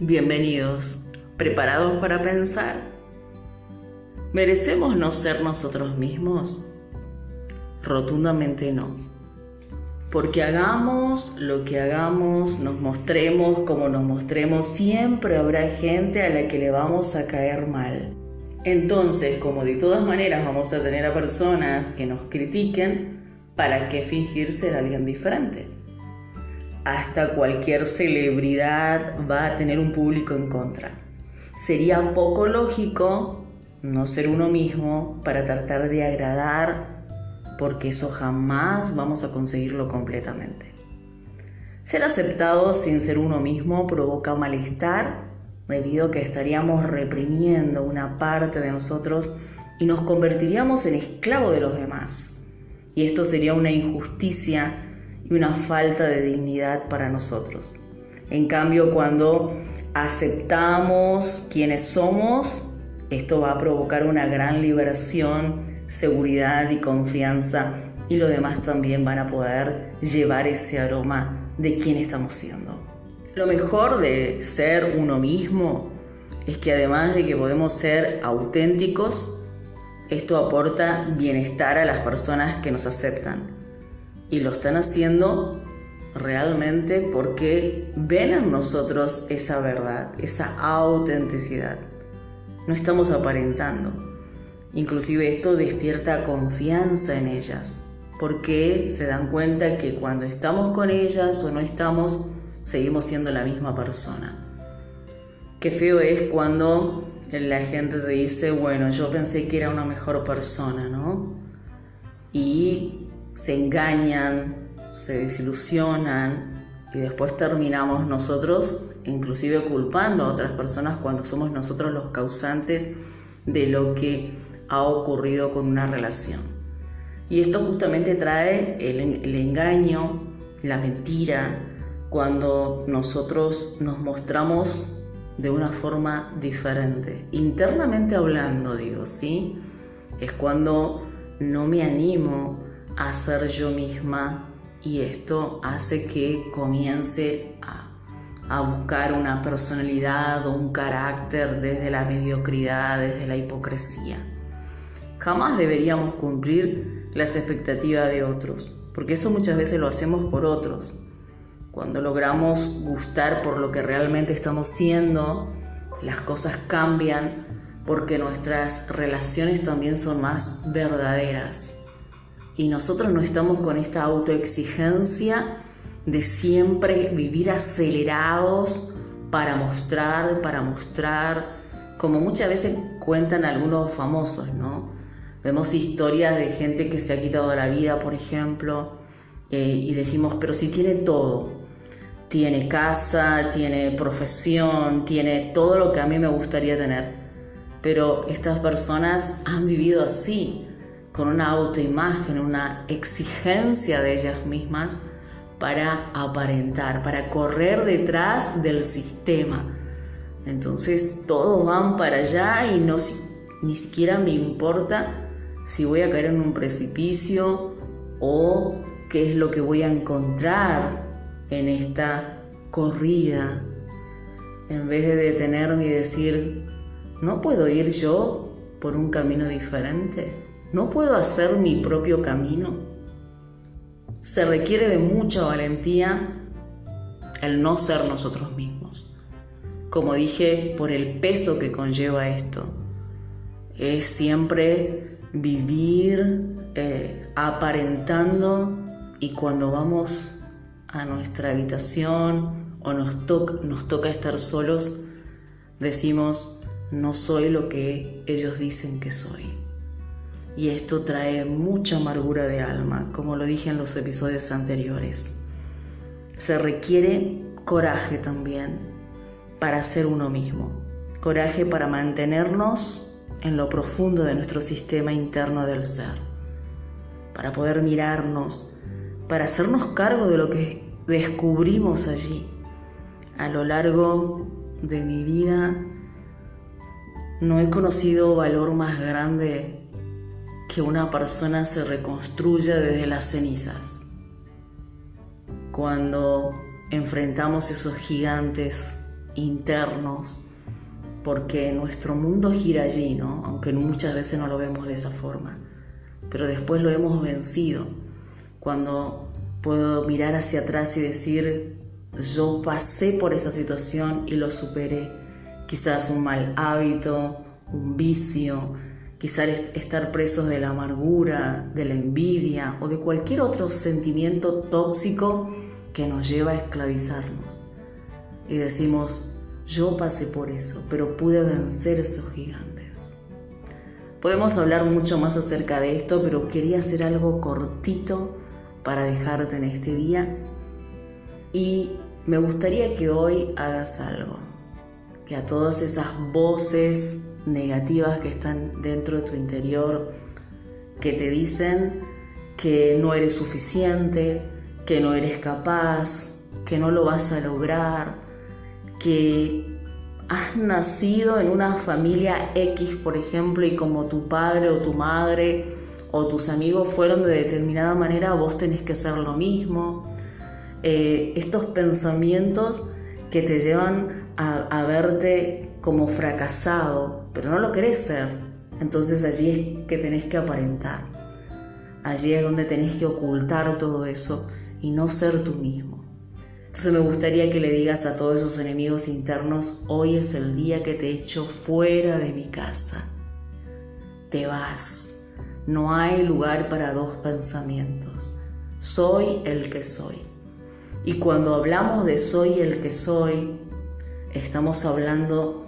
Bienvenidos. ¿Preparados para pensar? ¿Merecemos no ser nosotros mismos? Rotundamente no. Porque hagamos lo que hagamos, nos mostremos como nos mostremos, siempre habrá gente a la que le vamos a caer mal. Entonces, como de todas maneras vamos a tener a personas que nos critiquen, ¿para qué fingir ser alguien diferente? Hasta cualquier celebridad va a tener un público en contra. Sería poco lógico no ser uno mismo para tratar de agradar, porque eso jamás vamos a conseguirlo completamente. Ser aceptado sin ser uno mismo provoca malestar debido a que estaríamos reprimiendo una parte de nosotros y nos convertiríamos en esclavo de los demás. Y esto sería una injusticia y una falta de dignidad para nosotros. En cambio, cuando aceptamos quienes somos, esto va a provocar una gran liberación, seguridad y confianza y los demás también van a poder llevar ese aroma de quién estamos siendo. Lo mejor de ser uno mismo es que además de que podemos ser auténticos, esto aporta bienestar a las personas que nos aceptan. Y lo están haciendo realmente porque ven en nosotros esa verdad, esa autenticidad. No estamos aparentando. Inclusive esto despierta confianza en ellas, porque se dan cuenta que cuando estamos con ellas o no estamos, seguimos siendo la misma persona. Qué feo es cuando la gente te dice, bueno, yo pensé que era una mejor persona, ¿no? Y se engañan, se desilusionan y después terminamos nosotros inclusive culpando a otras personas cuando somos nosotros los causantes de lo que ha ocurrido con una relación. Y esto justamente trae el, el engaño, la mentira, cuando nosotros nos mostramos de una forma diferente. Internamente hablando, digo, ¿sí? Es cuando no me animo a ser yo misma y esto hace que comience a, a buscar una personalidad o un carácter desde la mediocridad, desde la hipocresía. Jamás deberíamos cumplir las expectativas de otros, porque eso muchas veces lo hacemos por otros cuando logramos gustar por lo que realmente estamos siendo, las cosas cambian porque nuestras relaciones también son más verdaderas. Y nosotros no estamos con esta autoexigencia de siempre vivir acelerados para mostrar, para mostrar, como muchas veces cuentan algunos famosos, ¿no? Vemos historias de gente que se ha quitado la vida, por ejemplo, eh, y decimos, pero si tiene todo, tiene casa, tiene profesión, tiene todo lo que a mí me gustaría tener. Pero estas personas han vivido así, con una autoimagen, una exigencia de ellas mismas para aparentar, para correr detrás del sistema. Entonces todos van para allá y no ni siquiera me importa si voy a caer en un precipicio o qué es lo que voy a encontrar en esta corrida, en vez de detenerme y decir, ¿no puedo ir yo por un camino diferente? ¿No puedo hacer mi propio camino? Se requiere de mucha valentía el no ser nosotros mismos. Como dije, por el peso que conlleva esto. Es siempre vivir eh, aparentando y cuando vamos a nuestra habitación o nos, nos toca estar solos, decimos, no soy lo que ellos dicen que soy. Y esto trae mucha amargura de alma, como lo dije en los episodios anteriores. Se requiere coraje también para ser uno mismo, coraje para mantenernos en lo profundo de nuestro sistema interno del ser, para poder mirarnos, para hacernos cargo de lo que descubrimos allí. A lo largo de mi vida no he conocido valor más grande que una persona se reconstruya desde las cenizas. Cuando enfrentamos esos gigantes internos, porque nuestro mundo gira allí, ¿no? Aunque muchas veces no lo vemos de esa forma, pero después lo hemos vencido. Cuando puedo mirar hacia atrás y decir, yo pasé por esa situación y lo superé. Quizás un mal hábito, un vicio, quizás estar presos de la amargura, de la envidia o de cualquier otro sentimiento tóxico que nos lleva a esclavizarnos. Y decimos, yo pasé por eso, pero pude vencer esos gigantes. Podemos hablar mucho más acerca de esto, pero quería hacer algo cortito para dejarte en este día y me gustaría que hoy hagas algo, que a todas esas voces negativas que están dentro de tu interior, que te dicen que no eres suficiente, que no eres capaz, que no lo vas a lograr, que has nacido en una familia X, por ejemplo, y como tu padre o tu madre o tus amigos fueron de determinada manera, vos tenés que hacer lo mismo. Eh, estos pensamientos que te llevan a, verte como fracasado, pero no lo querés ser. Entonces allí es que tenés que aparentar. Allí es donde tenés que ocultar todo eso y no ser tú mismo. Entonces me gustaría que le digas a todos esos enemigos internos, hoy es el día que te echo fuera de mi casa. Te vas. No hay lugar para dos pensamientos. Soy el que soy. Y cuando hablamos de soy el que soy, estamos hablando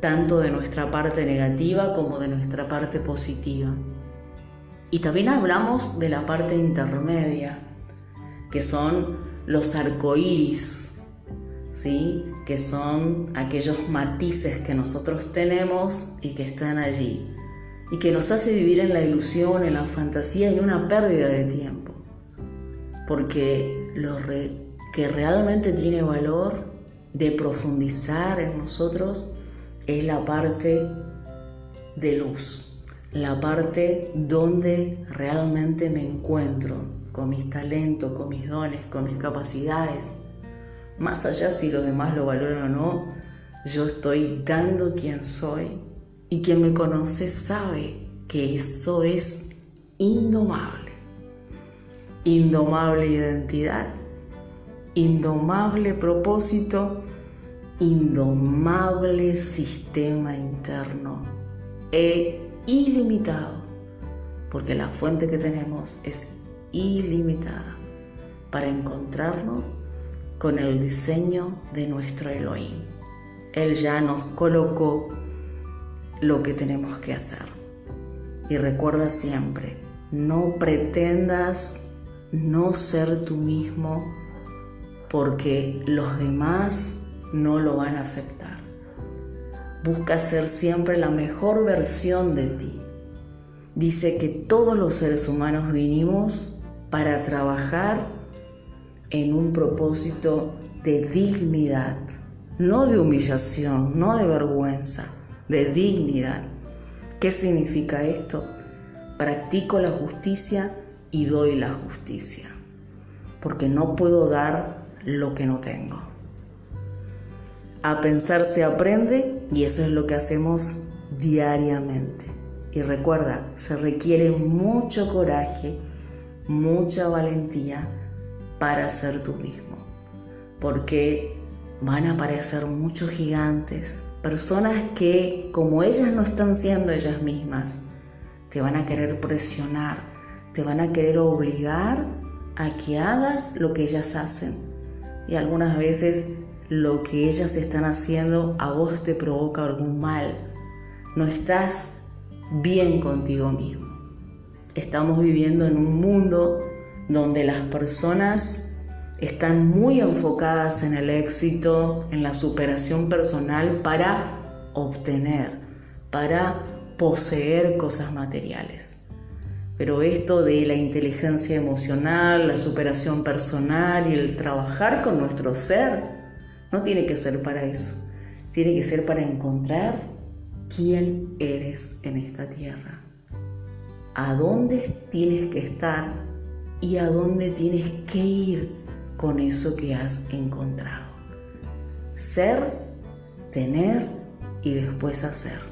tanto de nuestra parte negativa como de nuestra parte positiva. Y también hablamos de la parte intermedia, que son los arcoíris, ¿sí? que son aquellos matices que nosotros tenemos y que están allí, y que nos hace vivir en la ilusión, en la fantasía y una pérdida de tiempo. Porque lo que realmente tiene valor de profundizar en nosotros es la parte de luz, la parte donde realmente me encuentro con mis talentos, con mis dones, con mis capacidades. Más allá si los demás lo valoran o no, yo estoy dando quien soy y quien me conoce sabe que eso es indomable. Indomable identidad indomable propósito, indomable sistema interno e ilimitado, porque la fuente que tenemos es ilimitada para encontrarnos con el diseño de nuestro Elohim. Él ya nos colocó lo que tenemos que hacer. Y recuerda siempre, no pretendas no ser tú mismo porque los demás no lo van a aceptar. Busca ser siempre la mejor versión de ti. Dice que todos los seres humanos vinimos para trabajar en un propósito de dignidad, no de humillación, no de vergüenza, de dignidad. ¿Qué significa esto? Practico la justicia y doy la justicia, porque no puedo dar lo que no tengo. A pensar se aprende y eso es lo que hacemos diariamente. Y recuerda, se requiere mucho coraje, mucha valentía para ser tú mismo. Porque van a aparecer muchos gigantes, personas que como ellas no están siendo ellas mismas, te van a querer presionar, te van a querer obligar a que hagas lo que ellas hacen y algunas veces lo que ellas están haciendo a vos te provoca algún mal. No estás bien contigo mismo. Estamos viviendo en un mundo donde las personas están muy enfocadas en el éxito, en la superación personal para obtener, para poseer cosas materiales. Pero esto de la inteligencia emocional, la superación personal y el trabajar con nuestro ser, no tiene que ser para eso. Tiene que ser para encontrar quién eres en esta tierra. A dónde tienes que estar y a dónde tienes que ir con eso que has encontrado. Ser tener y después hacer.